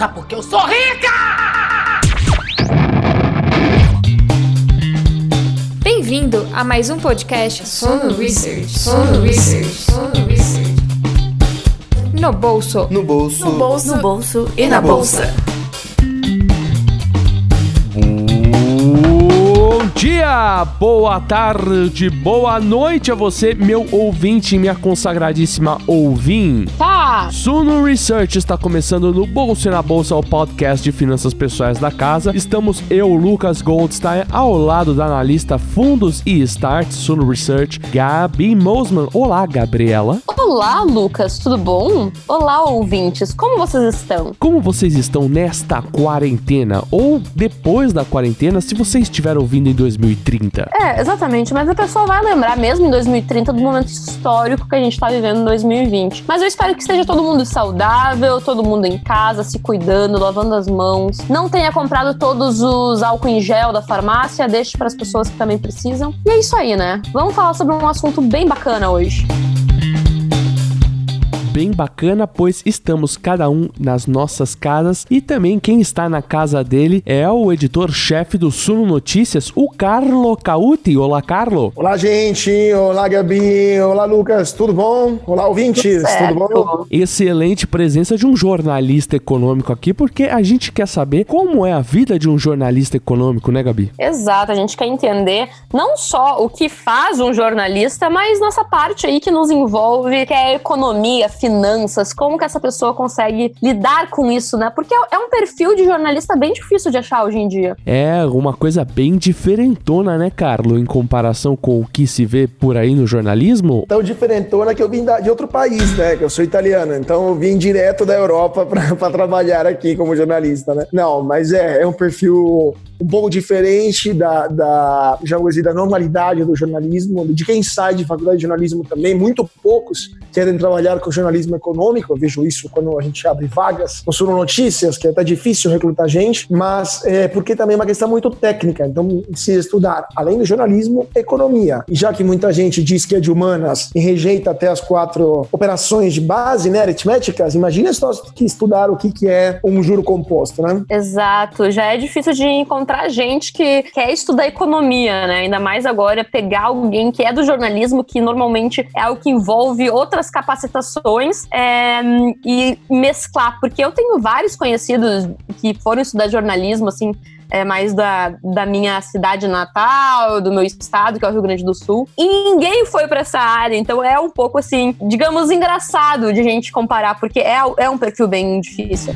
Sabe por que eu sou rica? Bem-vindo a mais um podcast Sono Research. Sono Research. Sono Research. No bolso. No bolso. No bolso, no bolso e na bolsa. Dia, boa tarde, boa noite a você, meu ouvinte, minha consagradíssima ouvinte. Tá. Suno Research está começando no Bolso e na Bolsa, o podcast de finanças pessoais da casa. Estamos eu, Lucas Goldstein, ao lado da analista Fundos e Start Suno Research, Gabi Mosman. Olá, Gabriela. Olá, Lucas, tudo bom? Olá, ouvintes, como vocês estão? Como vocês estão nesta quarentena? Ou depois da quarentena, se você estiver ouvindo em 2030? É, exatamente, mas a pessoa vai lembrar mesmo em 2030 do momento histórico que a gente tá vivendo em 2020. Mas eu espero que esteja todo mundo saudável, todo mundo em casa, se cuidando, lavando as mãos. Não tenha comprado todos os álcool em gel da farmácia, deixe para as pessoas que também precisam. E é isso aí, né? Vamos falar sobre um assunto bem bacana hoje bem bacana, pois estamos cada um nas nossas casas e também quem está na casa dele é o editor-chefe do Suno Notícias, o Carlo Cauti. Olá, Carlo. Olá, gente. Olá, Gabi. Olá, Lucas. Tudo bom? Olá, ouvintes. Tudo, Tudo bom? Excelente presença de um jornalista econômico aqui, porque a gente quer saber como é a vida de um jornalista econômico, né, Gabi? Exato. A gente quer entender não só o que faz um jornalista, mas nossa parte aí que nos envolve, que é a economia, finanças, como que essa pessoa consegue lidar com isso, né? Porque é um perfil de jornalista bem difícil de achar hoje em dia. É, uma coisa bem diferentona, né, Carlo, em comparação com o que se vê por aí no jornalismo? Tão diferentona que eu vim de outro país, né? Que eu sou italiano, então eu vim direto da Europa para trabalhar aqui como jornalista, né? Não, mas é, é um perfil um pouco diferente da, da, já vou dizer, da normalidade do jornalismo, de quem sai de faculdade de jornalismo também. Muito poucos querem trabalhar com jornalismo econômico. Eu vejo isso quando a gente abre vagas no Notícias, que é até difícil recrutar gente, mas é porque também é uma questão muito técnica. Então, se estudar, além do jornalismo, economia. E já que muita gente diz que é de humanas e rejeita até as quatro operações de base, né, aritméticas, imagina nós que estudar o que, que é um juro composto, né? Exato. Já é difícil de encontrar gente que quer estudar economia, né? Ainda mais agora pegar alguém que é do jornalismo, que normalmente é algo que envolve outras capacitações é, e mesclar. Porque eu tenho vários conhecidos que foram estudar jornalismo, assim, é mais da, da minha cidade natal, do meu estado, que é o Rio Grande do Sul. E ninguém foi para essa área, então é um pouco assim, digamos, engraçado de gente comparar, porque é, é um perfil bem difícil.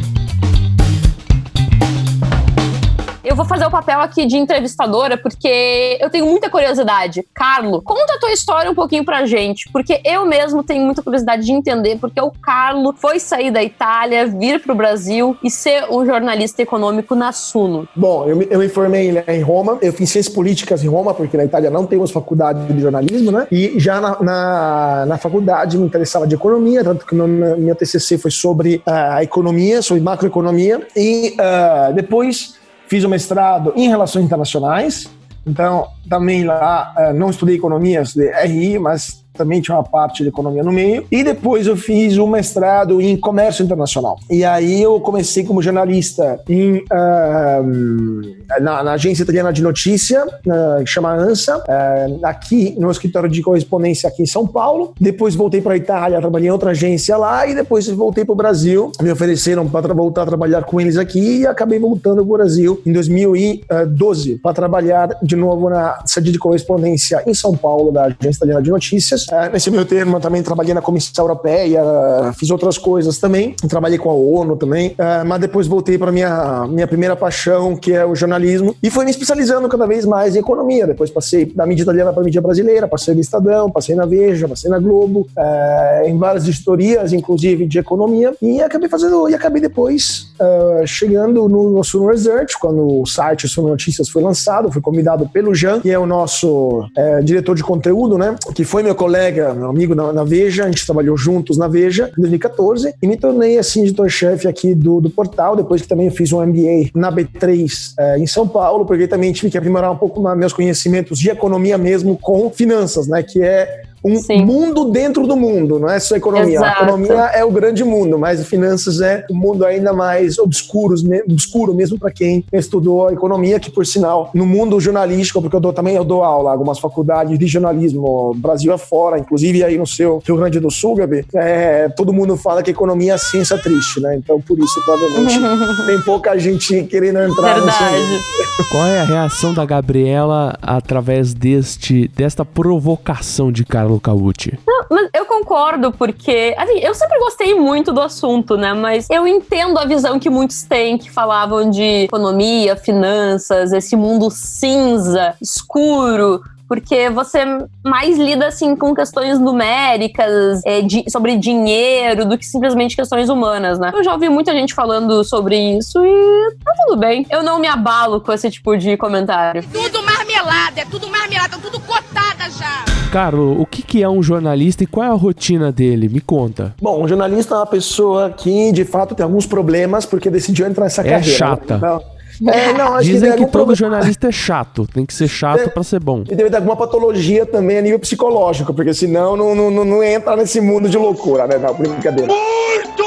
Eu vou fazer o papel aqui de entrevistadora porque eu tenho muita curiosidade. Carlo, conta a tua história um pouquinho pra gente, porque eu mesmo tenho muita curiosidade de entender porque o Carlo foi sair da Itália, vir pro Brasil e ser um jornalista econômico na Suno. Bom, eu me, eu me formei em Roma, eu fiz ciências políticas em Roma, porque na Itália não temos faculdade de jornalismo, né? E já na, na, na faculdade me interessava de economia, tanto que meu, meu TCC foi sobre uh, a economia, sobre macroeconomia, e uh, depois fiz o mestrado em relações internacionais, então também lá não estudei economias de RI, mas também tinha uma parte de economia no meio. E depois eu fiz um mestrado em comércio internacional. E aí eu comecei como jornalista em, uh, na, na, agência italiana de notícia, uh, que chama ANSA, uh, aqui no escritório de correspondência aqui em São Paulo. Depois voltei para a Itália, trabalhei em outra agência lá e depois voltei para o Brasil. Me ofereceram para voltar a trabalhar com eles aqui e acabei voltando para o Brasil em 2012 para trabalhar de novo na sede de correspondência em São Paulo da agência italiana de notícias Uh, nesse meio termo, eu também trabalhei na Comissão Europeia, fiz outras coisas também, trabalhei com a ONU também, uh, mas depois voltei para minha minha primeira paixão, que é o jornalismo, e fui me especializando cada vez mais em economia. Depois passei da mídia italiana para a mídia brasileira, passei no Estadão, passei na Veja, passei na Globo, em várias editorias, inclusive de economia, e acabei fazendo, e acabei depois chegando no, no Suno Research, quando o site Suno Notícias foi lançado, fui convidado pelo Jean, que é o nosso diretor de conteúdo, né, que foi meu colega colega, meu amigo na, na, Veja, a gente trabalhou juntos na Veja em 2014 e me tornei assim editor-chefe aqui do, do portal, depois que também fiz um MBA na B3 é, em São Paulo, porque também tive que aprimorar um pouco meus conhecimentos de economia mesmo com finanças, né, que é um Sim. mundo dentro do mundo, não é só economia. Exato. A economia é o grande mundo, mas finanças é um mundo ainda mais obscuro, obscuro mesmo para quem estudou economia, que por sinal, no mundo jornalístico, porque eu dou, também eu dou aula, algumas faculdades de jornalismo, Brasil afora, inclusive aí no seu Rio Grande do Sul, Gabi, é, todo mundo fala que economia é ciência triste, né? Então por isso, provavelmente, tem pouca gente querendo entrar nesse Verdade. Qual é a reação da Gabriela através deste desta provocação de Carlo Caucci? Mas eu concordo, porque assim, eu sempre gostei muito do assunto, né? Mas eu entendo a visão que muitos têm que falavam de economia, finanças, esse mundo cinza, escuro. Porque você mais lida assim com questões numéricas, é, de- sobre dinheiro, do que simplesmente questões humanas, né? Eu já ouvi muita gente falando sobre isso e tá tudo bem. Eu não me abalo com esse tipo de comentário. Tudo marmelada, é tudo marmelada, tudo cotada já. Carlo, o que, que é um jornalista e qual é a rotina dele? Me conta. Bom, um jornalista é uma pessoa que, de fato, tem alguns problemas porque decidiu entrar nessa É carreira. chata. Não. É, não, acho Dizem que algum todo problema. jornalista é chato. Tem que ser chato É. pra ser bom. E deve ter alguma patologia também a nível psicológico, porque senão não, não, não, não entra nesse mundo de loucura, né? Não, brincadeira. Muito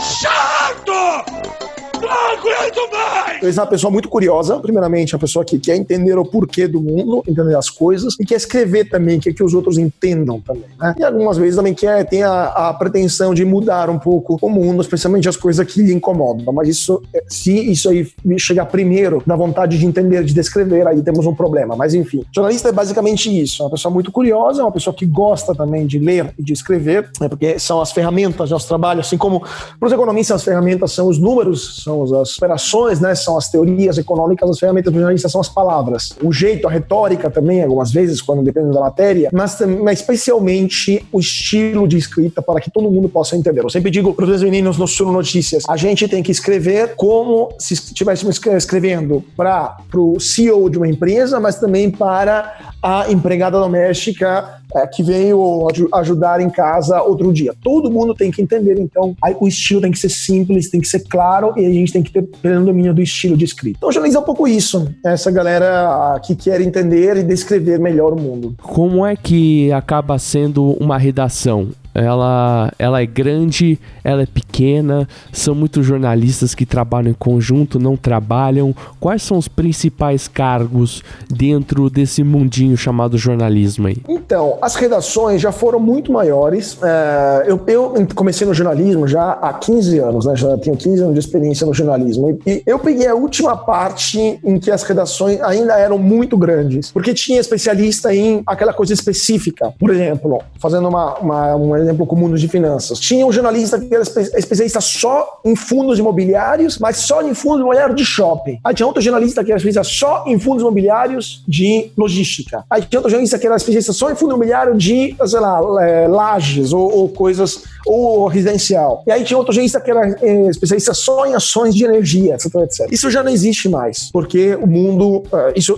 chato! Aguento mais! Ele é uma pessoa muito curiosa, primeiramente, uma pessoa que quer entender o porquê do mundo, entender as coisas, e quer escrever também, quer que os outros entendam também, né? E algumas vezes também quer, tem a, a pretensão de mudar um pouco o mundo, especialmente as coisas que lhe incomodam. Mas isso, é, se isso aí chegar primeiro da vontade de entender, de descrever, aí temos um problema. Mas enfim, jornalista é basicamente isso, é uma pessoa muito curiosa, é uma pessoa que gosta também de ler e de escrever, né? porque são as ferramentas nosso trabalho, assim como para os economistas as ferramentas são os números, são as operações, né? São as teorias econômicas, as ferramentas do jornalista são as palavras. O jeito, a retórica também, algumas vezes, quando depende da matéria, mas, mas especialmente o estilo de escrita para que todo mundo possa entender. Eu sempre digo para os meninos no Sul Notícias, a gente tem que escrever como se estivéssemos escre- escrevendo para o CEO de uma empresa, mas também para a empregada doméstica é, que veio aju- ajudar em casa outro dia. Todo mundo tem que entender, então, aí o estilo tem que ser simples, tem que ser claro e a gente tem que ter pleno domínio do estilo de escrita. Então, é um pouco isso. Essa galera ah, que quer entender e descrever melhor o mundo. Como é que acaba sendo uma redação? Ela, ela é grande, ela é pequena, são muitos jornalistas que trabalham em conjunto, não trabalham. Quais são os principais cargos dentro desse mundinho chamado jornalismo aí? Então, as redações já foram muito maiores. É, eu, eu comecei no jornalismo já há 15 anos, né? Já tenho 15 anos de experiência no jornalismo. E, eu peguei a última parte em que as redações ainda eram muito grandes, porque tinha especialista em aquela coisa específica. Por exemplo, fazendo uma, uma- um exemplo comum de finanças. Tinha um jornalista que era espe- especialista só em fundos imobiliários, mas só em fundos imobiliários de shopping. Aí tinha outro jornalista que era especialista só em fundos imobiliários de logística. Aí tinha outro jornalista que era especialista só em fundo imobiliário de, sei lá, é, lajes ou, ou coisas, ou residencial. E aí tinha outro jornalista que era é, especialista só em ações de energia, etc, etc. Isso já não existe mais, porque o mundo, é, isso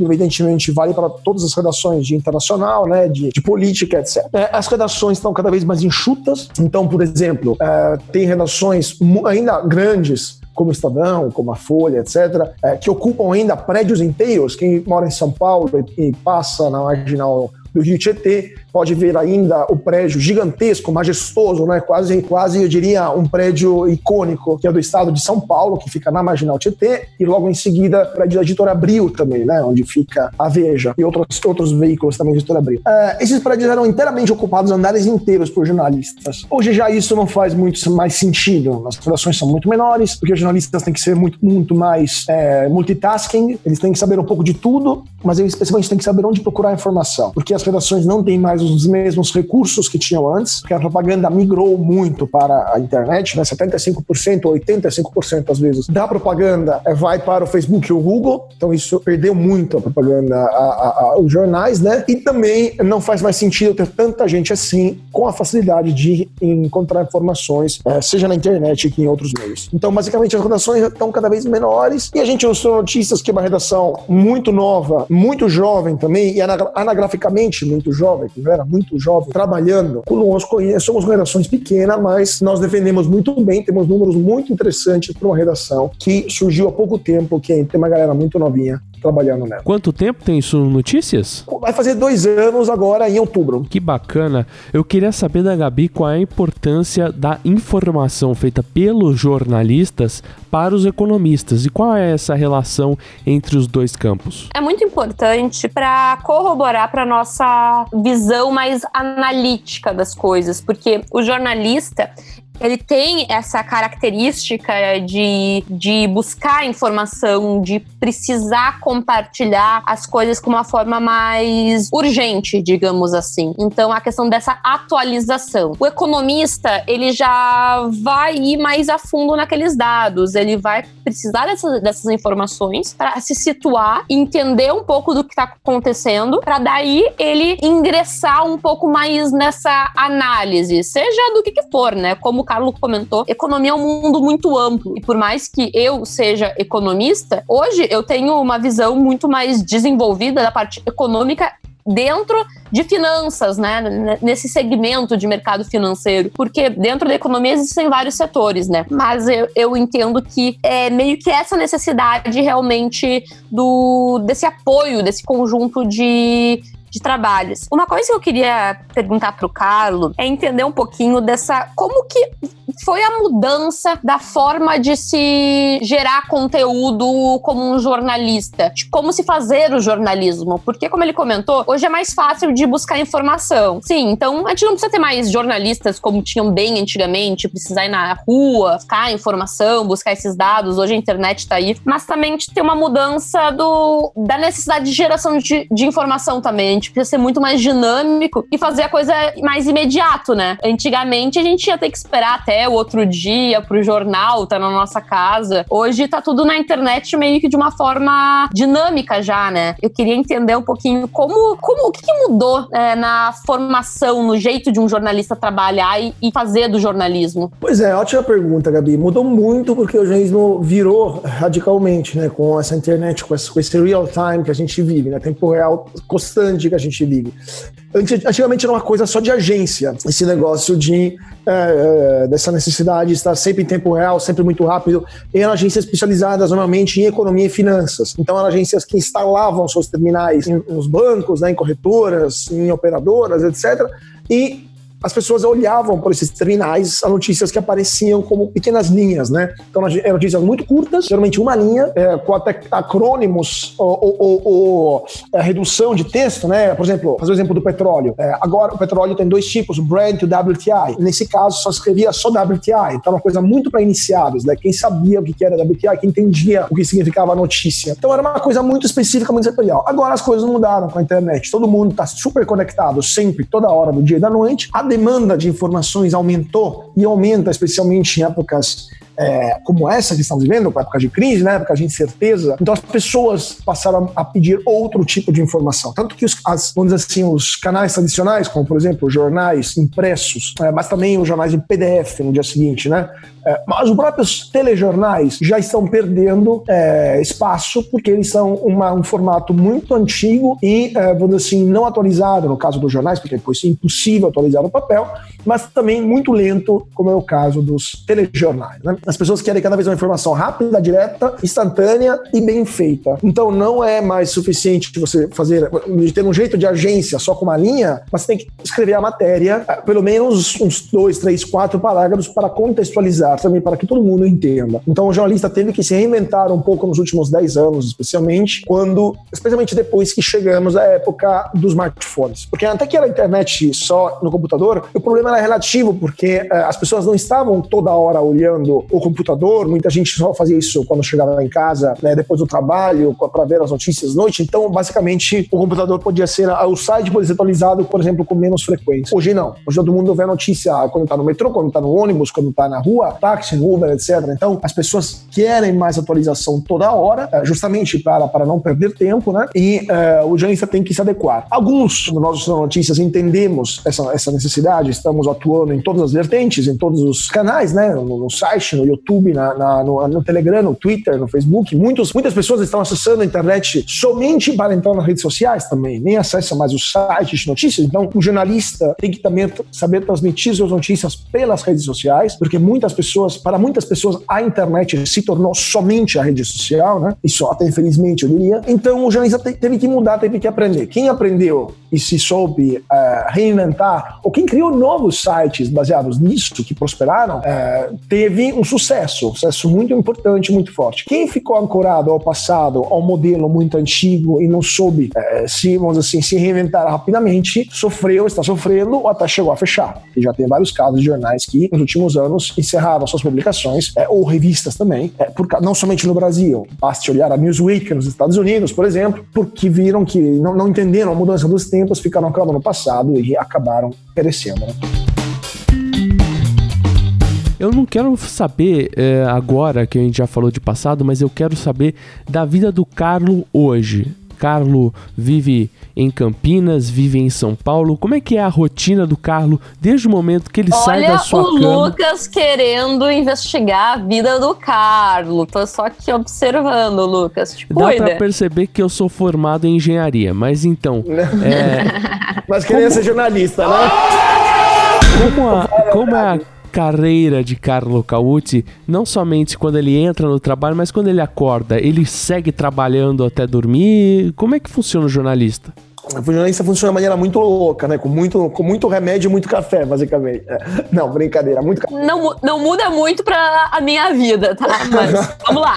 evidentemente vale para todas as redações de internacional, né, de, de política, etc. É, as redações estão cada vez mais enxutas, então, por exemplo, é, tem redações ainda grandes como Estadão, como a Folha, etc., é, que ocupam ainda prédios inteiros. Quem mora em São Paulo e, e passa na marginal do Rio Tietê pode ver ainda o prédio gigantesco, majestoso, né? quase, quase, eu diria, um prédio icônico, que é do estado de São Paulo, que fica na marginal Tietê, e logo em seguida, o prédio da Editora Abril também, né? onde fica a Veja e outros, outros veículos também da Editora Abril. É, esses prédios eram inteiramente ocupados, andares inteiros por jornalistas. Hoje já isso não faz muito mais sentido. As redações são muito menores, porque os jornalistas têm que ser muito, muito mais é, multitasking, eles têm que saber um pouco de tudo, mas eles especialmente têm que saber onde procurar informação, porque as redações não têm mais os mesmos recursos que tinham antes, porque a propaganda migrou muito para a internet, né? 75% ou 85% às vezes da propaganda é, vai para o Facebook e o Google, então isso perdeu muito a propaganda, a- a- a- os jornais, né? E também não faz mais sentido ter tanta gente assim com a facilidade de encontrar informações, eh, seja na internet que em outros meios. Então, basicamente, as redações estão cada vez menores e a gente mostrou notícias que é uma redação muito nova, muito jovem também, e ana- anagraficamente muito jovem, não era muito jovem, trabalhando. E somos redações pequena, mas nós defendemos muito bem, temos números muito interessantes para uma redação que surgiu há pouco tempo, que tem uma galera muito novinha trabalhando nela. Quanto tempo tem isso Notícias? Vai fazer dois anos agora em outubro. Que bacana. Eu queria saber da Gabi qual é a importância da informação feita pelos jornalistas para os economistas e qual é essa relação entre os dois campos. É muito importante para corroborar para nossa visão mais analítica das coisas, porque o jornalista ele tem essa característica de, de buscar informação, de precisar compartilhar as coisas com uma forma mais urgente, digamos assim. Então, a questão dessa atualização. O economista, ele já vai ir mais a fundo naqueles dados, ele vai precisar dessas, dessas informações para se situar, entender um pouco do que está acontecendo, para daí ele ingressar um pouco mais nessa análise, seja do que, que for, né? Como Carlos comentou, economia é um mundo muito amplo. E por mais que eu seja economista, hoje eu tenho uma visão muito mais desenvolvida da parte econômica dentro de finanças, né? Nesse segmento de mercado financeiro. Porque dentro da economia existem vários setores, né? Mas eu, eu entendo que é meio que essa necessidade realmente do desse apoio, desse conjunto de de trabalhos. Uma coisa que eu queria perguntar para o Carlos é entender um pouquinho dessa como que foi a mudança da forma de se gerar conteúdo como um jornalista, de como se fazer o jornalismo, porque como ele comentou, hoje é mais fácil de buscar informação. Sim, então a gente não precisa ter mais jornalistas como tinham bem antigamente, precisar ir na rua, buscar informação, buscar esses dados. Hoje a internet está aí, mas também tem uma mudança do, da necessidade de geração de, de informação também. Gente precisa ser muito mais dinâmico e fazer a coisa mais imediato, né? Antigamente a gente ia ter que esperar até o outro dia pro jornal, tá na nossa casa. Hoje tá tudo na internet meio que de uma forma dinâmica já, né? Eu queria entender um pouquinho como, como o que, que mudou é, na formação, no jeito de um jornalista trabalhar e, e, fazer do jornalismo. Pois é, ótima pergunta, Gabi. Mudou muito porque o jornalismo virou radicalmente, né? Com essa internet, com esse real time que a gente vive, né? Tempo real constante que a gente vive. Antigamente era uma coisa só de agência, esse negócio de é, é, dessa necessidade de estar sempre em tempo real, sempre muito rápido. Eram agências especializadas normalmente em economia e finanças. Então eram agências que instalavam seus terminais nos bancos, né, em corretoras, em operadoras, etc. E as pessoas olhavam por esses terminais as notícias que apareciam como pequenas linhas, né? Então, eram notícias muito curtas, geralmente uma linha, é, com até acrônimos ou, ou, ou é, redução de texto, né? Por exemplo, fazer o exemplo do petróleo. É, agora, o petróleo tem dois tipos, o Brent e o WTI. Nesse caso, só escrevia só WTI. Então, uma coisa muito para iniciados, né? Quem sabia o que era WTI, quem entendia o que significava a notícia. Então, era uma coisa muito específica, muito setorial. Agora, as coisas mudaram com a internet. Todo mundo está super conectado sempre, toda hora do dia e da noite. A demanda de informações aumentou e aumenta, especialmente em épocas é, como essa que estamos vivendo, época de crise, né, época de incerteza. Então as pessoas passaram a pedir outro tipo de informação. Tanto que os, as, vamos dizer assim, os canais tradicionais, como por exemplo jornais impressos, é, mas também os jornais em PDF no dia seguinte, né? É, mas os próprios telejornais já estão perdendo é, espaço porque eles são uma, um formato muito antigo e, é, vamos dizer assim, não atualizado no caso dos jornais, porque depois é impossível atualizar no papel, mas também muito lento, como é o caso dos telejornais. Né? As pessoas querem cada vez uma informação rápida, direta, instantânea e bem feita. Então não é mais suficiente você fazer, ter um jeito de agência só com uma linha, mas tem que escrever a matéria, é, pelo menos uns dois, três, quatro parágrafos para contextualizar também para que todo mundo entenda. Então o jornalista teve que se reinventar um pouco nos últimos 10 anos, especialmente quando, especialmente depois que chegamos à época dos smartphones. Porque até que era a internet só no computador, o problema era relativo, porque uh, as pessoas não estavam toda hora olhando o computador, muita gente só fazia isso quando chegava em casa, né, depois do trabalho, para ver as notícias à noite. Então, basicamente, o computador podia ser, o site podia ser atualizado, por exemplo, com menos frequência. Hoje não. Hoje todo mundo vê a notícia quando está no metrô, quando está no ônibus, quando está na rua, táxi, Uber, etc. Então, as pessoas querem mais atualização toda hora, eh, justamente para, para não perder tempo, né? E uh, o jornalista tem que se adequar. Alguns de nós notícias entendemos essa, essa necessidade, estamos atuando em todas as vertentes, em todos os canais, né? No, no site, no YouTube, na, na no, no, Telegram, no Twitter, no Facebook. Muitos, muitas pessoas estão acessando a internet somente para entrar nas redes sociais também, nem acessam mais os sites de notícias. Então, o jornalista tem que também saber transmitir suas notícias pelas redes sociais, porque muitas pessoas, para muitas pessoas, a internet se tornou somente a rede social, né? Isso até infelizmente eu diria. Então, o jornalista teve que mudar, teve que aprender. Quem aprendeu e se soube uh, reinventar, ou quem criou novos sites baseados nisso, que prosperaram, uh, teve um sucesso, sucesso muito importante, muito forte. Quem ficou ancorado ao passado, ao modelo muito antigo e não soube uh, se, vamos assim, se reinventar rapidamente, sofreu, está sofrendo ou até chegou a fechar. E já tem vários casos de jornais que, nos últimos anos, encerraram suas publicações, ou revistas também, por, não somente no Brasil. Baste olhar a Newsweek nos Estados Unidos, por exemplo, porque viram que não, não entenderam a mudança dos tempos ficaram acabando no passado e acabaram perecendo. Né? Eu não quero saber é, agora que a gente já falou de passado, mas eu quero saber da vida do Carlo hoje. Carlo vive em Campinas, vive em São Paulo. Como é que é a rotina do Carlo desde o momento que ele Olha sai da sua o cama? o Lucas querendo investigar a vida do Carlo. Tô só aqui observando, Lucas. Te Dá cuida. pra perceber que eu sou formado em engenharia, mas então... é... mas queria como... ser jornalista, né? Como a, como a carreira de Carlo Cauti, não somente quando ele entra no trabalho, mas quando ele acorda, ele segue trabalhando até dormir? Como é que funciona o jornalista? O jornalista funciona de maneira muito louca, né? Com muito, com muito remédio e muito café, basicamente. É. Não, brincadeira, muito café. Não, não muda muito pra a minha vida, tá? Mas vamos lá.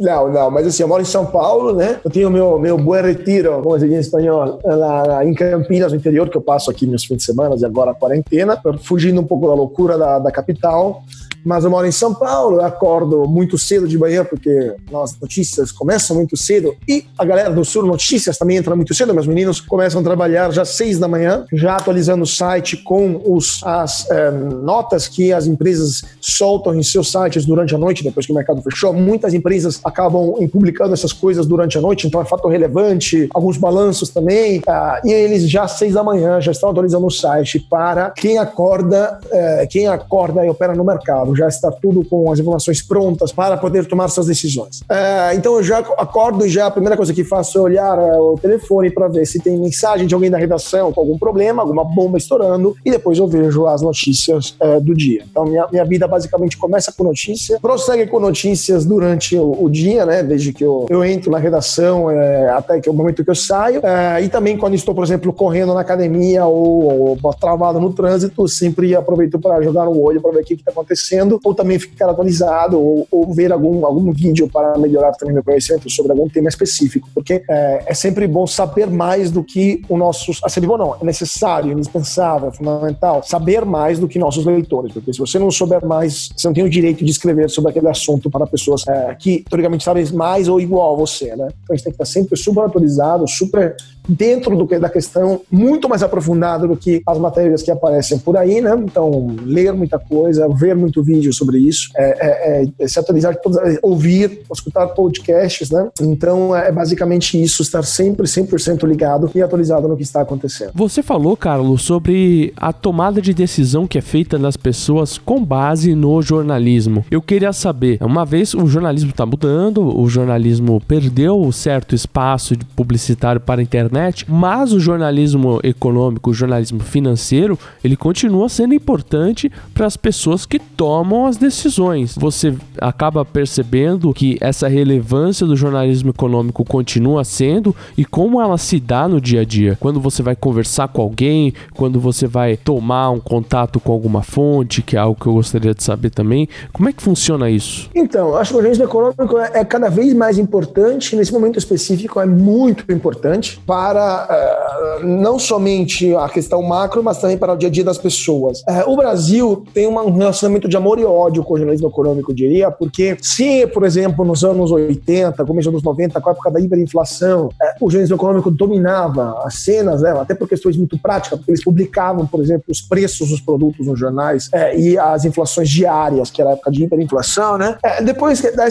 Não, não, mas assim, eu moro em São Paulo, né? Eu tenho meu, meu buen retiro, como se diz em espanhol, lá, lá, em Campinas, no interior, que eu passo aqui meus fins de semana e agora a quarentena, fugindo um pouco da loucura da, da capital mas eu moro em São Paulo, eu acordo muito cedo de manhã, porque as notícias começam muito cedo, e a galera do Sul Notícias também entra muito cedo, meus meninos começam a trabalhar já às seis da manhã, já atualizando o site com os, as é, notas que as empresas soltam em seus sites durante a noite, depois que o mercado fechou. Muitas empresas acabam publicando essas coisas durante a noite, então é fato relevante, alguns balanços também, ah, e eles já às seis da manhã já estão atualizando o site para quem acorda, é, quem acorda e opera no mercado já está tudo com as informações prontas para poder tomar suas decisões. É, então eu já acordo e já a primeira coisa que faço é olhar é, o telefone para ver se tem mensagem de alguém da redação com algum problema, alguma bomba estourando, e depois eu vejo as notícias é, do dia. Então minha, minha vida basicamente começa com notícia, prossegue com notícias durante o, o dia, né? Desde que eu, eu entro na redação é, até que o momento que eu saio, é, e também quando estou, por exemplo, correndo na academia ou, ou travado no trânsito, sempre aproveito para jogar o olho para ver o que está acontecendo ou também ficar atualizado, ou, ou, ver algum, algum vídeo para melhorar também meu conhecimento sobre algum tema específico, porque é, é sempre bom saber mais do que o nosso. Assim, bom, não, é necessário, indispensável, fundamental saber mais do que nossos leitores, porque se você não souber mais, você não tem o direito de escrever sobre aquele assunto para pessoas é, que, teoricamente, sabem mais ou igual a você, né? Então a gente tem que estar sempre super atualizado, super dentro do da questão, muito mais aprofundado do que as matérias que aparecem por aí, né? Então, ler muita coisa, ver muito vídeo sobre isso, é, é, é se atualizar, ouvir, escutar podcasts, né? Então, é basicamente isso, estar sempre 100% ligado e atualizado no que está acontecendo. Você falou, Carlos, sobre a tomada de decisão que é feita nas pessoas com base no jornalismo. Eu queria saber, uma vez o jornalismo está mudando, o jornalismo perdeu certo espaço publicitário para a internet internet, mas o jornalismo econômico, o jornalismo financeiro, ele continua sendo importante para as pessoas que tomam as decisões. Você acaba percebendo que essa relevância do jornalismo econômico continua sendo e como ela se dá no dia a dia. Quando você vai conversar com alguém, quando você vai tomar um contato com alguma fonte, que é algo que eu gostaria de saber também, como é que funciona isso? Então, acho que o jornalismo econômico é cada vez mais importante, nesse momento específico é muito importante para para uh, não somente a questão macro, mas também para o dia a dia das pessoas. Uh, o Brasil tem um relacionamento de amor e ódio com o jornalismo econômico, eu diria, porque se, por exemplo, nos anos 80, começo dos anos 90, com a época da hiperinflação, uh, o jornalismo econômico dominava as cenas, né, até por questões muito práticas, porque eles publicavam, por exemplo, os preços dos produtos nos jornais e as inflações diárias, que era a época de hiperinflação, né? depois da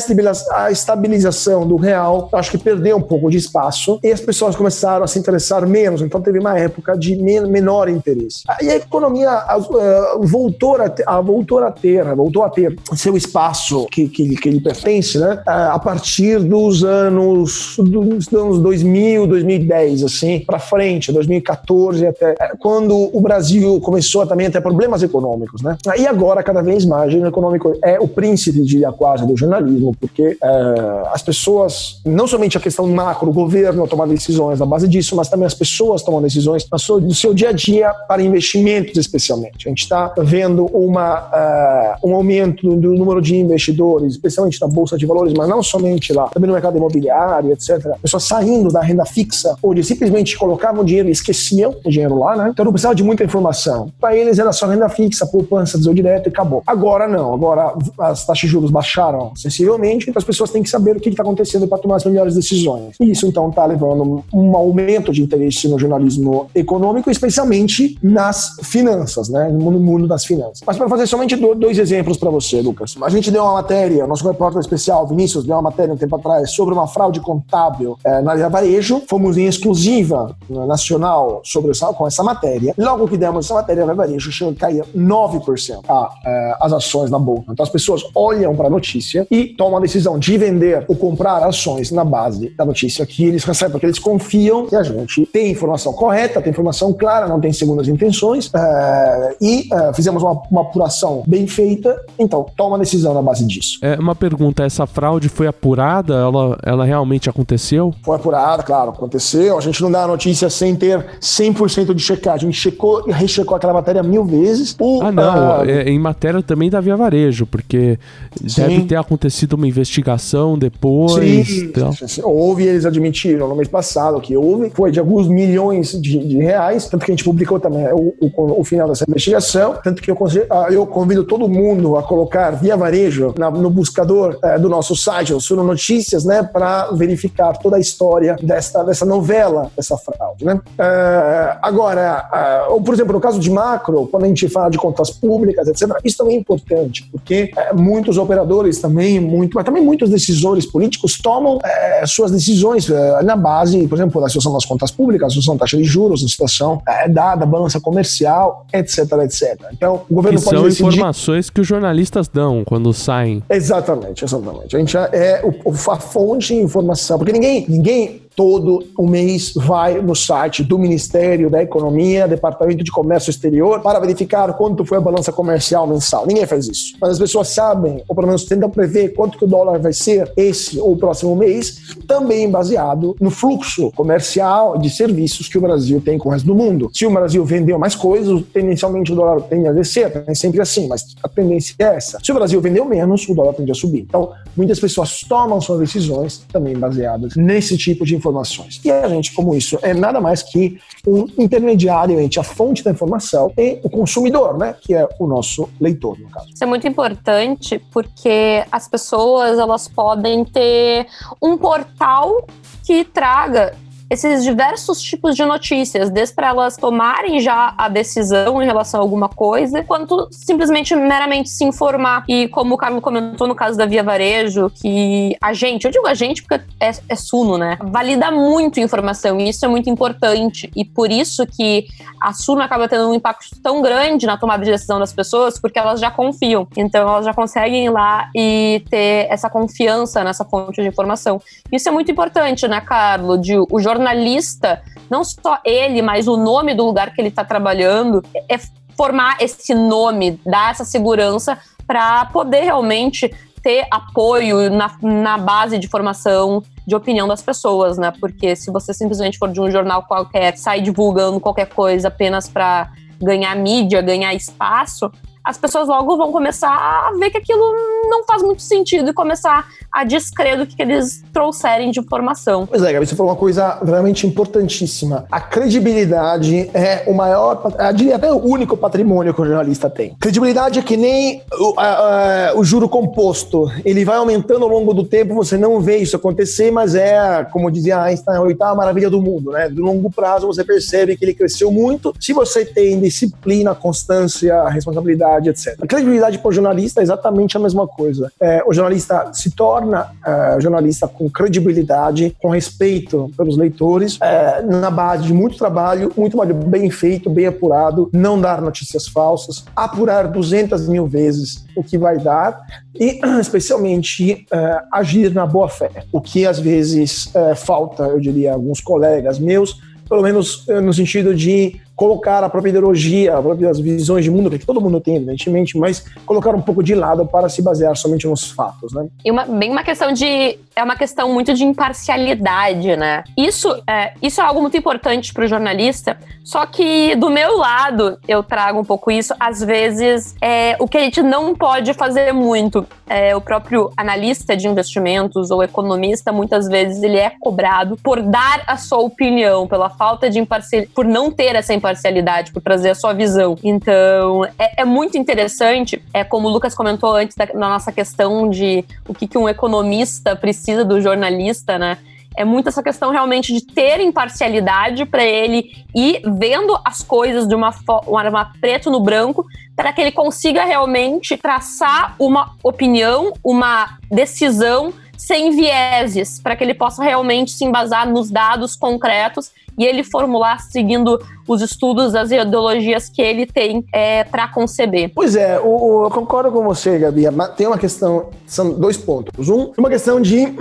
estabilização do real, acho que perdeu um pouco de espaço e as pessoas começaram começaram a se interessar menos, então teve uma época de menor interesse. E a economia uh, voltou, a ter, voltou a ter, voltou a ter seu espaço que, que, que lhe pertence, né? A partir dos anos, dos anos 2000, 2010, assim, para frente, 2014 até, quando o Brasil começou também a ter problemas econômicos, né? E agora, cada vez mais, o econômico é o príncipe, de quase, do jornalismo, porque uh, as pessoas, não somente a questão macro, o governo tomar decisões na base disso, mas também as pessoas tomam decisões no seu dia a dia para investimentos, especialmente. A gente está vendo uma, uh, um aumento do número de investidores, especialmente na Bolsa de Valores, mas não somente lá, também no mercado imobiliário, etc. Pessoas saindo da renda fixa, onde simplesmente colocavam dinheiro e esqueciam o dinheiro lá, né? Então não precisava de muita informação. Para eles era só renda fixa, poupança, tesouro direto e acabou. Agora não, agora as taxas de juros baixaram sensivelmente, então as pessoas têm que saber o que está acontecendo para tomar as melhores decisões. E isso então está levando um aumento de interesse no jornalismo econômico, especialmente nas finanças, né? no mundo das finanças. Mas para fazer somente dois exemplos para você, Lucas. A gente deu uma matéria, nosso repórter especial, Vinícius, deu uma matéria um tempo atrás sobre uma fraude contábil é, na área varejo. Fomos em exclusiva né, nacional sobre essa, com essa matéria. Logo que demos essa matéria, a varejo chegou a cair 9% a, é, as ações na bolsa. Então as pessoas olham para a notícia e tomam a decisão de vender ou comprar ações na base da notícia que eles recebem, porque eles confiam que a gente tem informação correta, tem informação clara, não tem segundas intenções, uh, e uh, fizemos uma, uma, apuração bem feita, então toma decisão na base disso. É uma pergunta, essa fraude foi apurada? Ela, ela realmente aconteceu? Foi apurada, claro, aconteceu. A gente não dá a notícia sem ter 100% de checagem. A gente checou e rechecou aquela matéria mil vezes. O, ah, não, uh, é, em matéria também da Via Varejo, porque sim. deve ter acontecido uma investigação depois. Sim, então. houve, eles admitiram no mês passado que houve, foi de alguns milhões de, de reais, tanto que a gente publicou também o, o, o final dessa investigação, tanto que eu, ah, eu, convido todo mundo a colocar via varejo na, no buscador é, do nosso site, o Suno Notícias, né, para verificar toda a história dessa, dessa novela, dessa fraude, né. É, agora, ou por exemplo, no caso de macro, quando a gente fala de contas públicas, etc., isso também é importante, porque é, muitos operadores também, muito, mas também muitos decisores políticos tomam é, suas decisões é, na base, por exemplo, da situação das contas públicas, situação da taxa de juros, a situação é, dada, balança comercial, etc, etc. Então, o governo que pode são decidir... informações que os jornalistas dão quando saem. Exatamente, exatamente. A gente é o, a fonte de informação, porque ninguém, ninguém todo o mês vai no site do Ministério da Economia, Departamento de Comércio Exterior, para verificar quanto foi a balança comercial mensal. Ninguém faz isso. Mas as pessoas sabem, ou pelo menos tentam prever quanto que o dólar vai ser esse ou o próximo mês, também baseado no fluxo comercial de serviços que o Brasil tem com o resto do mundo. Se o Brasil vendeu mais coisas, tendencialmente o dólar tende a descer, é sempre assim, mas a tendência é essa. Se o Brasil vendeu menos, o dólar tende a subir. Então, muitas pessoas tomam suas decisões também baseadas nesse tipo de informações. E a gente, como isso, é nada mais que um intermediário entre a fonte da informação e o consumidor, né? Que é o nosso leitor, no caso. Isso é muito importante porque as pessoas elas podem ter um portal que traga esses diversos tipos de notícias, desde para elas tomarem já a decisão em relação a alguma coisa, quanto simplesmente meramente se informar. E como o Carlos comentou no caso da Via Varejo, que a gente, eu digo a gente porque é, é Suno, né? Valida muito informação e isso é muito importante. E por isso que a Suno acaba tendo um impacto tão grande na tomada de decisão das pessoas, porque elas já confiam. Então elas já conseguem ir lá e ter essa confiança nessa fonte de informação. Isso é muito importante, né, Carlos? De o jornal jornalista, não só ele, mas o nome do lugar que ele está trabalhando, é formar esse nome, dar essa segurança para poder realmente ter apoio na, na base de formação de opinião das pessoas, né? Porque se você simplesmente for de um jornal qualquer, sai divulgando qualquer coisa apenas para ganhar mídia, ganhar espaço, as pessoas logo vão começar a ver que aquilo não faz muito sentido e começar a descrer do que, que eles trouxerem de informação. Pois é, Gabi, você falou uma coisa realmente importantíssima. A credibilidade é o maior, diria até o único patrimônio que o jornalista tem. Credibilidade é que nem o, a, a, o juro composto. Ele vai aumentando ao longo do tempo, você não vê isso acontecer, mas é, como dizia Einstein, a oitava maravilha do mundo, né? De longo prazo você percebe que ele cresceu muito. Se você tem disciplina, constância, responsabilidade, credibilidade, etc. A credibilidade para o jornalista é exatamente a mesma coisa. É, o jornalista se torna é, jornalista com credibilidade, com respeito pelos leitores, é, na base de muito trabalho, muito bem feito, bem apurado, não dar notícias falsas, apurar 200 mil vezes o que vai dar e, especialmente, é, agir na boa fé. O que às vezes é, falta, eu diria, alguns colegas meus, pelo menos é, no sentido de colocar a própria ideologia, as próprias visões de mundo, que todo mundo tem, evidentemente, mas colocar um pouco de lado para se basear somente nos fatos, né? E uma, bem uma questão de é uma questão muito de imparcialidade, né? Isso é, isso é algo muito importante para o jornalista. Só que do meu lado eu trago um pouco isso. Às vezes é, o que a gente não pode fazer muito é o próprio analista de investimentos ou economista muitas vezes ele é cobrado por dar a sua opinião pela falta de imparcialidade, por não ter essa imparcialidade, por trazer a sua visão. Então, é, é muito interessante, é como o Lucas comentou antes da, na nossa questão de o que, que um economista precisa do jornalista, né? É muito essa questão realmente de ter imparcialidade para ele ir vendo as coisas de uma forma preto no branco, para que ele consiga realmente traçar uma opinião, uma decisão sem vieses, para que ele possa realmente se embasar nos dados concretos e ele formular seguindo os estudos, as ideologias que ele tem é, para conceber. Pois é, o, eu concordo com você, Gabi. Tem uma questão, são dois pontos. Um, uma questão de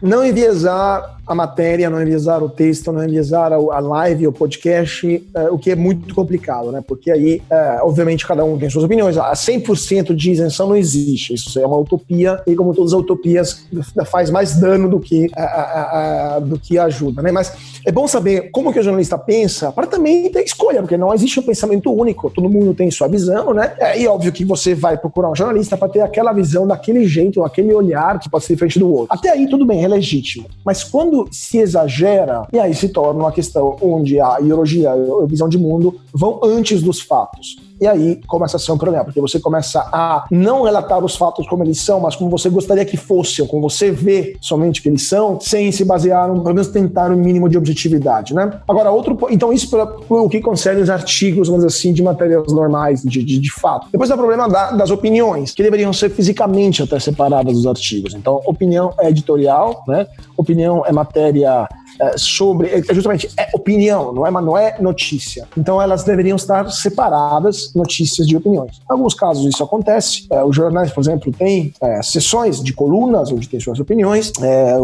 não enviesar a matéria, enviesar o texto, enviesar a live, o podcast, é, o que é muito complicado, né? Porque aí, é, obviamente, cada um tem suas opiniões. A 100% de isenção não existe. Isso é uma utopia e, como todas as utopias, faz mais dano do que, do que ajuda, né? Mas é bom saber como que o jornalista pensa para também ter escolha, porque não existe um pensamento único. Todo mundo tem sua visão, né? É, e óbvio que você vai procurar um jornalista para ter aquela visão daquele jeito, aquele olhar que pode ser diferente do outro. Até aí, tudo bem, é legítimo. Mas quando quando se exagera, e aí se torna uma questão onde a ideologia, a visão de mundo vão antes dos fatos. E aí começa a ser um problema, porque você começa a não relatar os fatos como eles são, mas como você gostaria que fossem, como você vê somente que eles são, sem se basear, pelo menos tentar um mínimo de objetividade, né? Agora, outro então isso para o que concerne os artigos, dizer assim, de matérias normais, de, de, de fato. Depois é o problema da, das opiniões, que deveriam ser fisicamente até separadas dos artigos. Então, opinião é editorial, né? Opinião é matéria é, sobre. É justamente é opinião, não é, não é notícia. Então elas deveriam estar separadas, notícias de opiniões. Em alguns casos isso acontece. É, os jornais, por exemplo, têm sessões de colunas onde tem suas opiniões.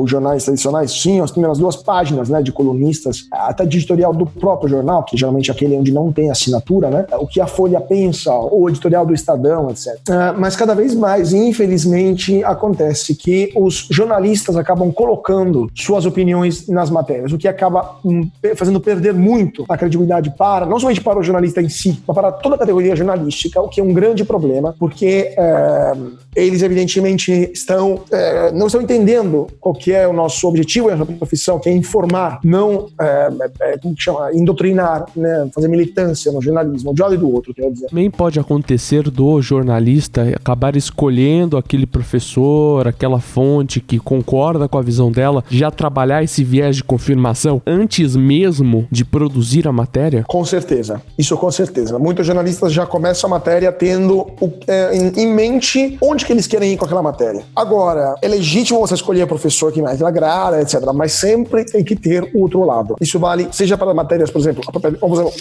Os jornais tradicionais tinham as primeiras duas páginas né, de colunistas, até de editorial do próprio jornal, que geralmente é aquele onde não tem assinatura, né? O que a Folha pensa, ou editorial do Estadão, etc. Mas cada vez mais, infelizmente, acontece que os jornalistas acabam colocando suas opiniões nas matérias matérias, o que acaba hum, fazendo perder muito a credibilidade para, não somente para o jornalista em si, mas para toda a categoria jornalística, o que é um grande problema, porque é, eles evidentemente estão, é, não estão entendendo qual que é o nosso objetivo em nossa profissão, que é informar, não, é, como que chama, indoutrinar, né, fazer militância no jornalismo, de um lado e do outro, quer dizer. Também pode acontecer do jornalista acabar escolhendo aquele professor, aquela fonte que concorda com a visão dela, já trabalhar esse viés de confirmação antes mesmo de produzir a matéria? Com certeza, isso com certeza. Muitos jornalistas já começam a matéria tendo o, é, em, em, mente onde que eles querem ir com aquela matéria. Agora, é legítimo você escolher o professor que mais lhe agrada, etc. Mas sempre tem que ter o outro lado. Isso vale, seja para matérias, por exemplo,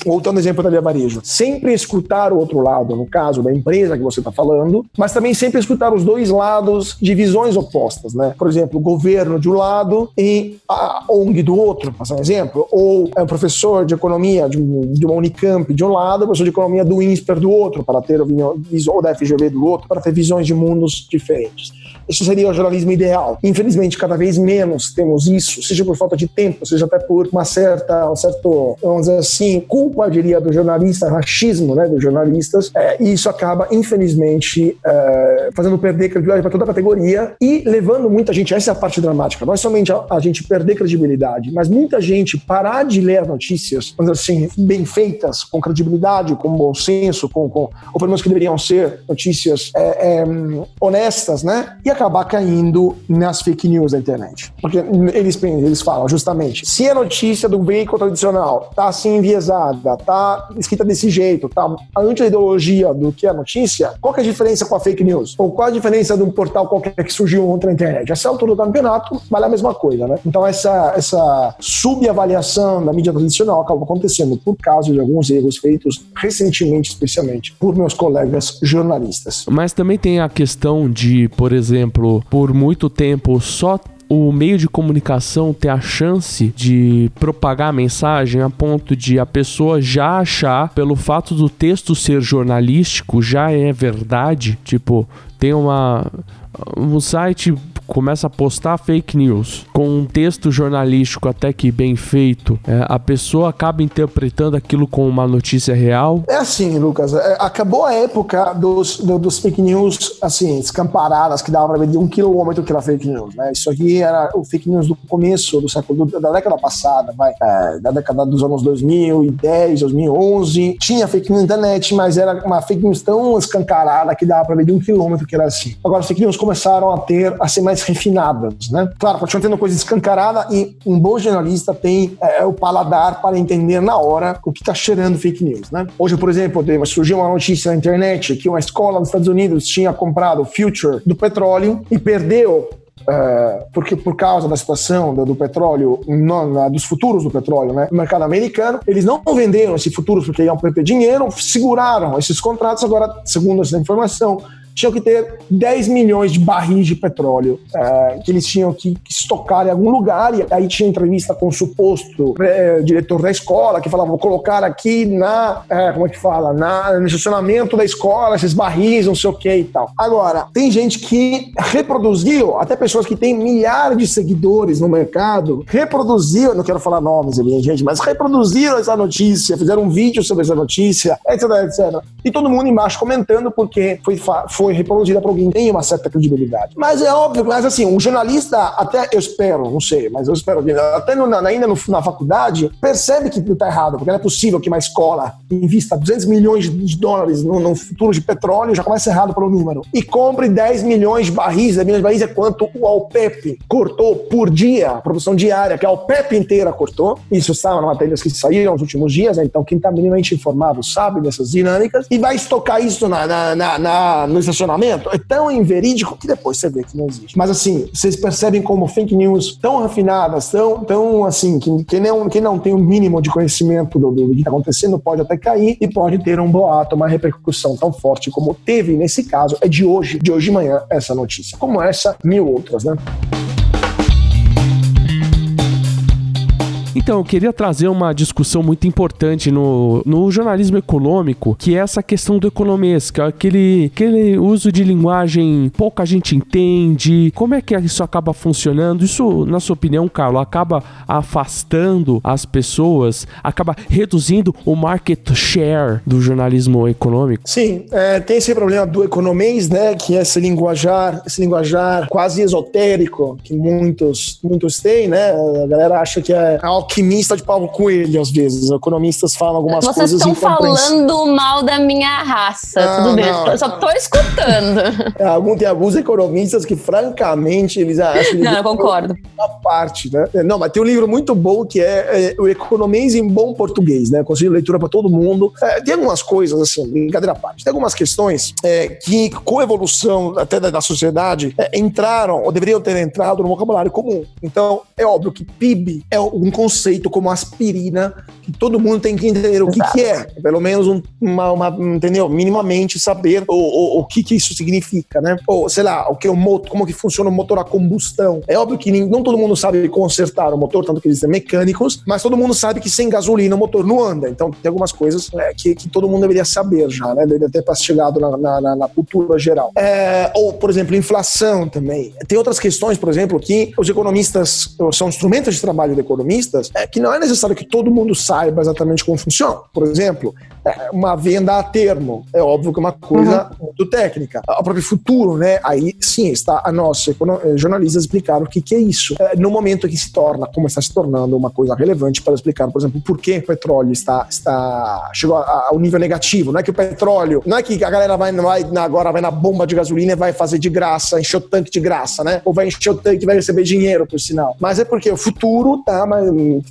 voltando ao exemplo da Via Varejo, sempre escutar o outro lado, no caso da empresa que você está falando, mas também sempre escutar os dois lados de visões opostas, né? Por exemplo, o governo de um lado e a ONG do outro, passar um exemplo, ou é um professor de economia de, de uma Unicamp de um lado, professor de economia do INSPER do outro, para ter, ou da FGV do outro, para ter visões de mundos diferentes. Isso seria o jornalismo ideal. Infelizmente, cada vez menos temos isso, seja por falta de tempo, seja até por uma certa, um certo, vamos dizer assim, culpa, diria, do jornalista, machismo, né, dos jornalistas, é, e isso acaba, infelizmente, é, fazendo perder credibilidade para toda a categoria e levando muita gente, essa é a parte dramática, não é somente a, a gente perder credibilidade, credibilidade, mas muita gente parar de ler notícias, assim, bem feitas, com credibilidade, com bom senso, com, com ou pelo menos que deveriam ser notícias é, é, honestas, né? E acabar caindo nas fake news da internet. Porque eles, eles falam justamente, se a notícia do veículo tradicional tá assim enviesada, tá escrita desse jeito, tá anti-ideologia do que a notícia, qual é a diferença com a fake news? Ou qual a diferença de um portal qualquer que surgiu ontem na internet? Essa altura do campeonato vale a mesma coisa, né? Então essa, essa subavaliação da mídia tradicional acaba acontecendo por causa de alguns erros feitos recentemente, especialmente, por meus colegas jornalistas. Mas também tem a questão de, por exemplo, por muito tempo só o meio de comunicação ter a chance de propagar a mensagem a ponto de a pessoa já achar, pelo fato do texto ser jornalístico, já é verdade. Tipo, tem uma. Um site começa a postar fake news com um texto jornalístico até que bem feito, é, a pessoa acaba interpretando aquilo como uma notícia real? É assim, Lucas. É, acabou a época dos, do, dos fake news, assim, escamparadas, que dava para ver de um quilômetro que era fake news. Né? Isso aqui era o fake news do começo do século, da década passada, vai, é, da década dos anos 2010, 2011. Tinha fake news na internet, mas era uma fake news tão escancarada que dava para ver de um quilômetro que era assim. Agora, as fake news começaram a ter, a ser mais mais refinadas, né? Claro, continua tendo coisa escancarada e um bom jornalista tem é, o paladar para entender na hora o que está cheirando fake news, né? Hoje, por exemplo, surgiu uma notícia na internet que uma escola nos Estados Unidos tinha comprado future do petróleo e perdeu é, porque por causa da situação do, do petróleo, no, na, dos futuros do petróleo, né, no mercado americano, eles não venderam esses futuros porque iam perder dinheiro, seguraram esses contratos. Agora, segundo essa informação, tinham que ter 10 milhões de barris de petróleo é, que eles tinham que estocar em algum lugar. E aí tinha entrevista com o suposto é, diretor da escola que falava: vou colocar aqui na, é, como é que fala, na, no estacionamento da escola esses barris, não sei o que e tal. Agora, tem gente que reproduziu, até pessoas que têm milhares de seguidores no mercado, reproduziu, não quero falar nomes, gente, mas reproduziram essa notícia, fizeram um vídeo sobre essa notícia, etc, etc. E todo mundo embaixo comentando porque foi, foi foi reproduzida por alguém tem uma certa credibilidade. Mas é óbvio, mas assim, um jornalista, até eu espero, não sei, mas eu espero que até no, ainda no, na faculdade, percebe que está errado, porque não é possível que uma escola invista 200 milhões de dólares no, no futuro de petróleo, já começa errado pelo número, e compre 10 milhões de barris, 10 milhões de barris é quanto o Alpep cortou por dia, a produção diária, que a Alpep inteira cortou, isso estava na matéria que saíram nos últimos dias, né? então quem está minimamente informado sabe dessas dinâmicas, e vai estocar isso na, na, na, na nos é tão inverídico que depois você vê que não existe. Mas assim, vocês percebem como fake news tão refinadas, tão, tão assim, que quem não, quem não tem o um mínimo de conhecimento do, do, que está acontecendo pode até cair e pode ter um boato, uma repercussão tão forte como teve nesse caso, é de hoje, de hoje de manhã, essa notícia. Como essa, mil outras, né? Então, eu queria trazer uma discussão muito importante no, no jornalismo econômico, que é essa questão do economês, que é aquele, aquele uso de linguagem pouca gente entende. Como é que isso acaba funcionando? Isso, na sua opinião, Carlos, acaba afastando as pessoas, acaba reduzindo o market share do jornalismo econômico? Sim, é, tem esse problema do economês, né, que é esse linguajar, esse linguajar quase esotérico que muitos, muitos têm, né? A galera acha que é alquimista de Paulo Coelho, às vezes. Economistas falam algumas Vocês coisas Vocês estão falando mal da minha raça, não, tudo bem. Não, só tô escutando. É, algum, tem alguns economistas que, francamente, eles acham... não, eu concordo. Uma parte, né? É, não, mas tem um livro muito bom que é, é O Economês em Bom Português, né? Conselho de leitura para todo mundo. É, tem algumas coisas, assim, brincadeira à parte. Tem algumas questões é, que, com a evolução até da, da sociedade, é, entraram, ou deveriam ter entrado no vocabulário comum. Então, é óbvio que PIB é um conceito conceito como aspirina, que todo mundo tem que entender o que, que é. Pelo menos um, uma, uma, entendeu? Minimamente saber o, o, o que, que isso significa, né? Ou, sei lá, o que é o motor, como que funciona o motor a combustão. É óbvio que nem, não todo mundo sabe consertar o motor, tanto que eles são mecânicos, mas todo mundo sabe que sem gasolina o motor não anda. Então tem algumas coisas é, que, que todo mundo deveria saber já, né? Deveria ter chegado na, na, na, na cultura geral. É, ou, por exemplo, inflação também. Tem outras questões, por exemplo, que os economistas são instrumentos de trabalho do economista é que não é necessário que todo mundo saiba exatamente como funciona. Por exemplo, É, uma venda a termo. É óbvio que é uma coisa uhum. muito técnica. O próprio futuro, né? Aí sim, está a nós, eh, jornalistas, explicar o que, que é isso. É, no momento que se torna, como está se tornando uma coisa relevante para explicar, por exemplo, por que o petróleo está, está chegou ao nível negativo. Não é que o petróleo, não é que a galera vai, vai agora vai na bomba de gasolina e vai fazer de graça, encher o tanque de graça, né? Ou vai encher o tanque e vai receber dinheiro, por sinal. Mas é porque o futuro tá,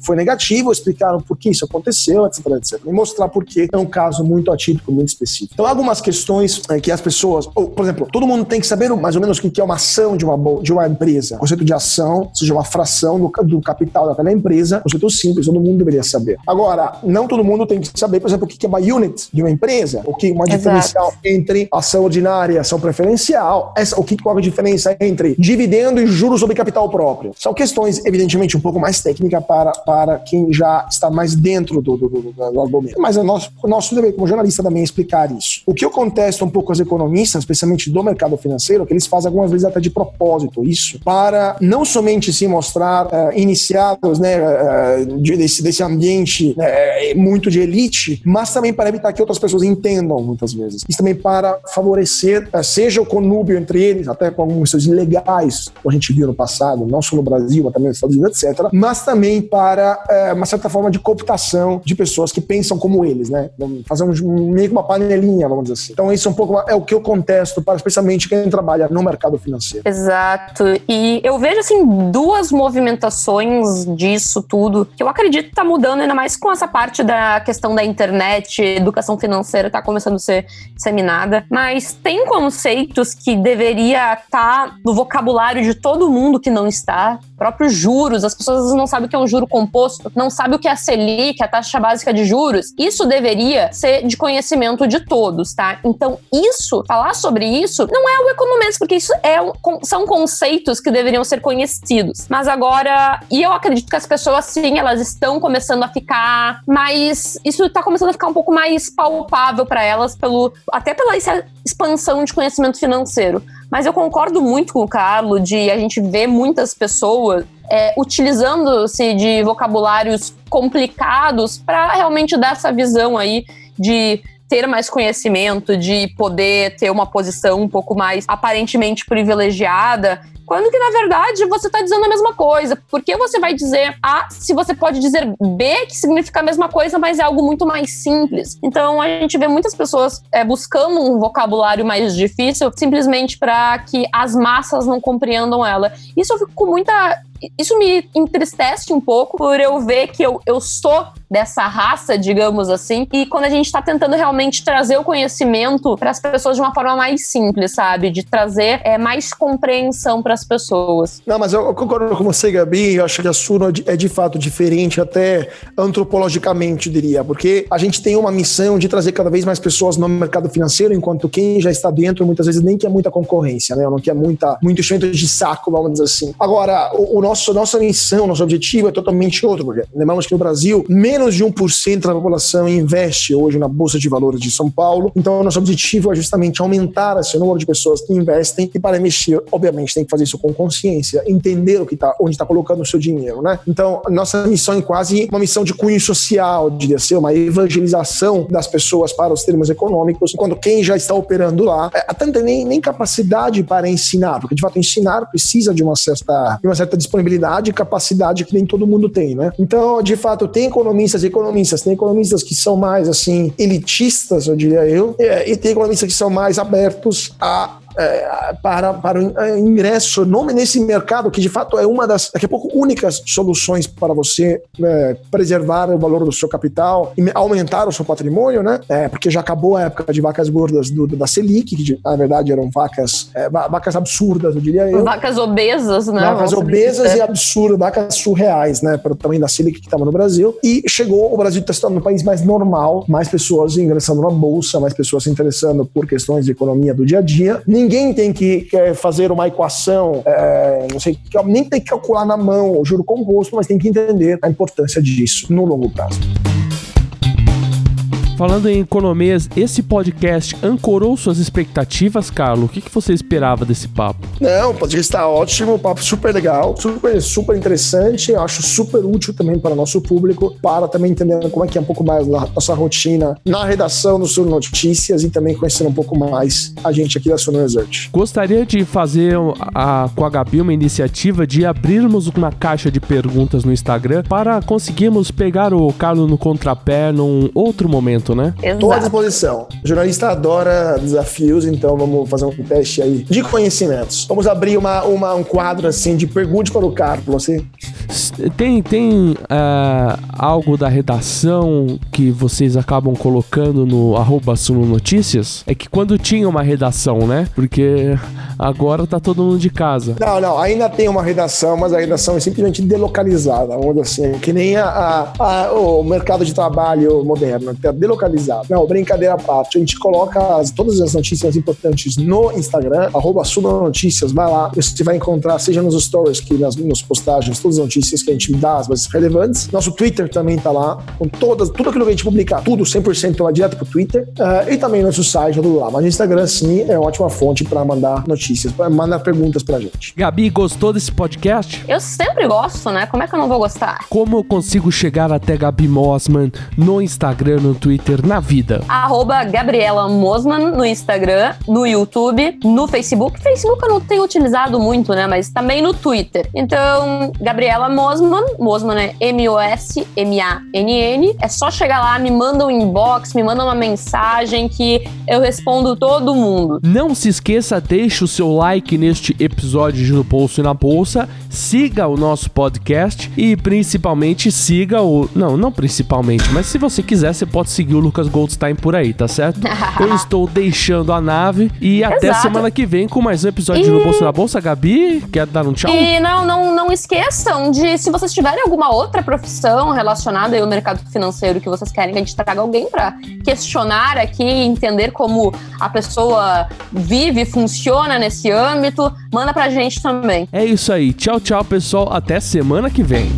foi negativo, explicaram por que isso aconteceu, etc, etc. E mostrar por que é um caso muito atípico, muito específico. Então, algumas questões é, que as pessoas, ou, por exemplo, todo mundo tem que saber mais ou menos o que é uma ação de uma, de uma empresa. O conceito de ação, ou seja, uma fração do, do capital daquela empresa, conceito simples, todo mundo deveria saber. Agora, não todo mundo tem que saber, por exemplo, o que é uma unit de uma empresa, o que uma Exato. diferencial entre ação ordinária e ação preferencial, essa, o que qual é a diferença entre dividendo e juros sobre capital próprio. São questões, evidentemente, um pouco mais técnicas para, para quem já está mais dentro do, do, do, do argumento. Mas é nosso, nosso dever como jornalista também explicar isso. O que eu contesto um pouco aos economistas, especialmente do mercado financeiro, é que eles fazem algumas vezes até de propósito isso, para não somente se mostrar uh, iniciados né, uh, de, desse, desse ambiente uh, muito de elite, mas também para evitar que outras pessoas entendam muitas vezes. Isso também para favorecer, seja o conúbio entre eles, até com algumas coisas ilegais, como a gente viu no passado, não só no Brasil, mas também nos Estados Unidos, etc., mas também para uma certa forma de cooptação de pessoas que pensam como eles, né? Fazer um, meio que uma panelinha, vamos dizer assim. Então, isso é um pouco é o que eu contesto para especialmente quem trabalha no mercado financeiro. Exato. E eu vejo, assim, duas movimentações disso tudo que eu acredito que tá mudando, ainda mais com essa parte da questão da internet, educação financeira tá começando a ser disseminada. Mas tem conceitos que deveria estar tá no vocabulário de todo mundo que não está. Próprios juros, as pessoas não sabem o que é um juro composto, não sabem o que é a Selic, a taxa básica de juros. Isso deveria ser de conhecimento de todos, tá? Então, isso, falar sobre isso, não é o economista, porque isso é são conceitos que deveriam ser conhecidos. Mas agora, e eu acredito que as pessoas, sim, elas estão começando a ficar mais. Isso está começando a ficar um pouco mais palpável para elas, pelo até pela expansão de conhecimento financeiro. Mas eu concordo muito com o Carlos de a gente ver muitas pessoas é, utilizando-se de vocabulários complicados para realmente dar essa visão aí de ter mais conhecimento, de poder ter uma posição um pouco mais aparentemente privilegiada, quando que na verdade você está dizendo a mesma coisa. Por que você vai dizer A se você pode dizer B, que significa a mesma coisa, mas é algo muito mais simples? Então a gente vê muitas pessoas é, buscando um vocabulário mais difícil simplesmente para que as massas não compreendam ela. Isso eu fico com muita isso me entristece um pouco por eu ver que eu, eu sou dessa raça, digamos assim, e quando a gente está tentando realmente trazer o conhecimento para as pessoas de uma forma mais simples, sabe? De trazer é, mais compreensão para as pessoas. Não, mas eu concordo com você, Gabi. Eu acho que a Suno é de fato diferente, até antropologicamente, diria, porque a gente tem uma missão de trazer cada vez mais pessoas no mercado financeiro, enquanto quem já está dentro muitas vezes nem quer muita concorrência, né? Não quer muita, muito enchimento de saco, vamos dizer assim. Agora, o, o nosso, nossa missão, nosso objetivo é totalmente outro, porque lembramos que no Brasil, menos de 1% da população investe hoje na Bolsa de Valores de São Paulo. Então, nosso objetivo é justamente aumentar esse número de pessoas que investem e para investir, obviamente, tem que fazer isso com consciência, entender o que tá, onde está colocando o seu dinheiro, né? Então, nossa missão é quase uma missão de cunho social, diria ser, uma evangelização das pessoas para os termos econômicos, quando quem já está operando lá, é, até não tem nem, nem capacidade para ensinar, porque de fato ensinar precisa de uma certa, de uma certa disponibilidade disponibilidade e capacidade que nem todo mundo tem, né? Então, de fato, tem economistas e economistas, tem economistas que são mais, assim, elitistas, eu diria eu, e tem economistas que são mais abertos a é, para, para o é, ingresso no, nesse mercado, que de fato é uma das, daqui a pouco, únicas soluções para você é, preservar o valor do seu capital e aumentar o seu patrimônio, né? É, porque já acabou a época de vacas gordas do, da Selic, que na verdade eram vacas, é, vacas absurdas, eu diria eu. Vacas obesas, né? Vacas obesas e absurdas, vacas surreais, né? Para o tamanho da Selic que estava no Brasil. E chegou, o Brasil está se tornando um país mais normal, mais pessoas ingressando na bolsa, mais pessoas se interessando por questões de economia do dia a dia. Ninguém tem que fazer uma equação, é, não sei, nem tem que calcular na mão o juro composto, mas tem que entender a importância disso no longo prazo. Falando em economias, esse podcast ancorou suas expectativas, Carlos? O que, que você esperava desse papo? Não, o podcast está ótimo, papo super legal, super, super interessante. Eu acho super útil também para o nosso público, para também entender como é que é um pouco mais a nossa rotina na redação do Sul Notícias e também conhecer um pouco mais a gente aqui da Sul Research. Gostaria de fazer a, com a Gabi uma iniciativa de abrirmos uma caixa de perguntas no Instagram para conseguirmos pegar o Carlos no contrapé num outro momento, né? Estou à disposição. O jornalista adora desafios, então vamos fazer um teste aí de conhecimentos. Vamos abrir uma, uma um quadro assim de pergunte para o Carlos. Você tem, tem uh, algo da redação que vocês acabam colocando no arroba Suno Notícias? É que quando tinha uma redação, né? Porque agora tá todo mundo de casa. Não, não, ainda tem uma redação, mas a redação é simplesmente delocalizada, vamos assim, que nem a, a, a, o mercado de trabalho moderno, tá delocalizado. Não, brincadeira à parte, a gente coloca as, todas as notícias importantes no Instagram, arroba Notícias, vai lá, você vai encontrar, seja nos stories que nas, nas postagens, todas as notícias que a gente dá, as mais relevantes. Nosso Twitter também tá lá, com todas, tudo aquilo que a gente publicar, tudo 100% lá direto pro Twitter. Uh, e também nosso site, tudo lá. Mas o Instagram, sim, é uma ótima fonte para mandar notícias, para mandar perguntas pra gente. Gabi, gostou desse podcast? Eu sempre gosto, né? Como é que eu não vou gostar? Como eu consigo chegar até Gabi Mossman no Instagram, no Twitter, na vida? Arroba Gabriela Mosman no Instagram, no YouTube, no Facebook. Facebook eu não tenho utilizado muito, né? Mas também no Twitter. Então, Gabriela Mosman, Mosman é M-O-S-M-A-N-N. É só chegar lá, me manda um inbox, me manda uma mensagem que eu respondo todo mundo. Não se esqueça, deixe o seu like neste episódio de No Pulso e na Bolsa, siga o nosso podcast e principalmente siga o. Não, não principalmente, mas se você quiser, você pode seguir o Lucas Goldstein por aí, tá certo? eu estou deixando a nave e até Exato. semana que vem com mais um episódio e... Pulso e na Bolsa. Gabi, quer dar um tchau? E não, não, não esqueçam de, se vocês tiverem alguma outra profissão relacionada ao mercado financeiro que vocês querem que a gente traga alguém para questionar aqui, entender como a pessoa vive, funciona nesse âmbito, manda pra gente também. É isso aí. Tchau, tchau, pessoal. Até semana que vem.